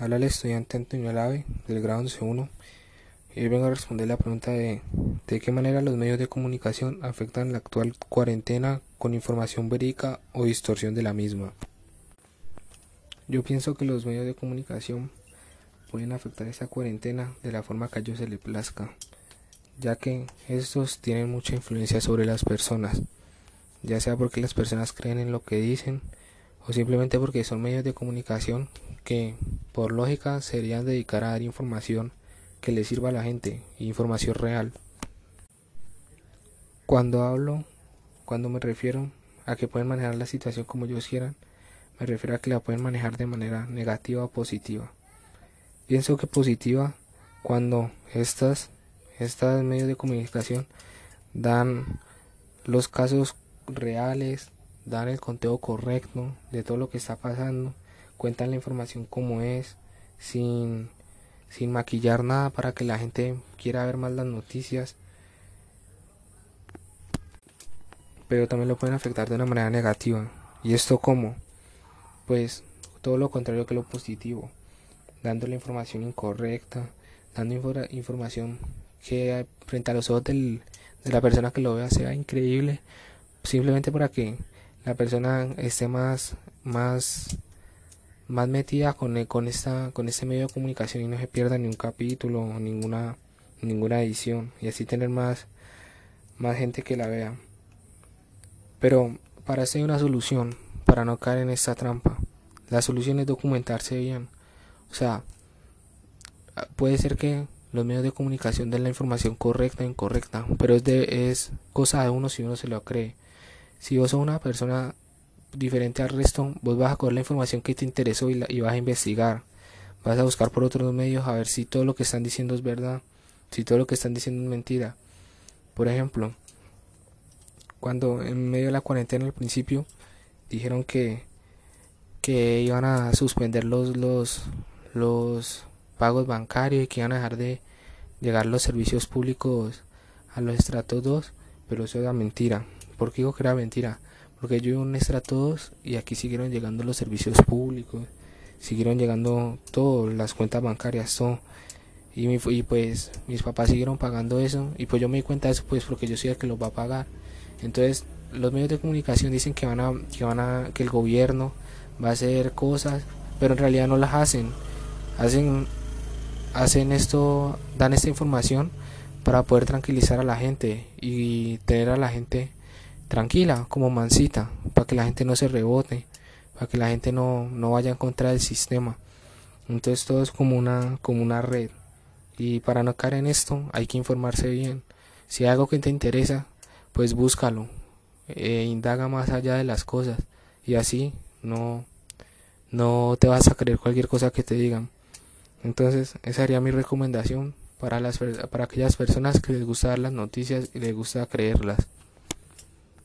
Habla el estudiante Antonio Alave del grado 11.1 y hoy vengo a responder la pregunta de de qué manera los medios de comunicación afectan la actual cuarentena con información verídica o distorsión de la misma. Yo pienso que los medios de comunicación pueden afectar esta cuarentena de la forma que a ellos se les plazca, ya que estos tienen mucha influencia sobre las personas, ya sea porque las personas creen en lo que dicen o simplemente porque son medios de comunicación que por lógica serían dedicar a dar información que le sirva a la gente, información real. Cuando hablo, cuando me refiero a que pueden manejar la situación como ellos quieran, me refiero a que la pueden manejar de manera negativa o positiva. Pienso que positiva cuando estas, estas medios de comunicación dan los casos reales, dan el conteo correcto de todo lo que está pasando, cuentan la información como es, sin, sin maquillar nada para que la gente quiera ver más las noticias. Pero también lo pueden afectar de una manera negativa. ¿Y esto cómo? Pues todo lo contrario que lo positivo, dando la información incorrecta, dando información que frente a los ojos del, de la persona que lo vea sea increíble, simplemente para que la persona esté más, más, más metida con, con, esta, con este medio de comunicación y no se pierda ni un capítulo ninguna, ninguna edición y así tener más, más gente que la vea. Pero para eso hay una solución, para no caer en esta trampa. La solución es documentarse bien. O sea, puede ser que los medios de comunicación den la información correcta o incorrecta, pero es, de, es cosa de uno si uno se lo cree. Si vos sos una persona diferente al resto, vos vas a coger la información que te interesó y, la, y vas a investigar. Vas a buscar por otros medios a ver si todo lo que están diciendo es verdad, si todo lo que están diciendo es mentira. Por ejemplo, cuando en medio de la cuarentena al principio dijeron que que iban a suspender los los los pagos bancarios y que iban a dejar de llegar los servicios públicos a los estratos 2, pero eso era mentira. ¿Por qué digo que era mentira? Porque yo iba en estrato 2 y aquí siguieron llegando los servicios públicos, siguieron llegando todas las cuentas bancarias. Y, mi, y pues mis papás siguieron pagando eso y pues yo me di cuenta de eso pues porque yo soy el que los va a pagar. Entonces los medios de comunicación dicen que van a que van a que el gobierno va a hacer cosas, pero en realidad no las hacen. Hacen hacen esto, dan esta información para poder tranquilizar a la gente y tener a la gente tranquila, como mansita, para que la gente no se rebote, para que la gente no, no vaya en contra del sistema. Entonces todo es como una, como una red. Y para no caer en esto hay que informarse bien. Si hay algo que te interesa, pues búscalo, e indaga más allá de las cosas y así no, no te vas a creer cualquier cosa que te digan. Entonces, esa sería mi recomendación para, las, para aquellas personas que les gusta dar las noticias y les gusta creerlas.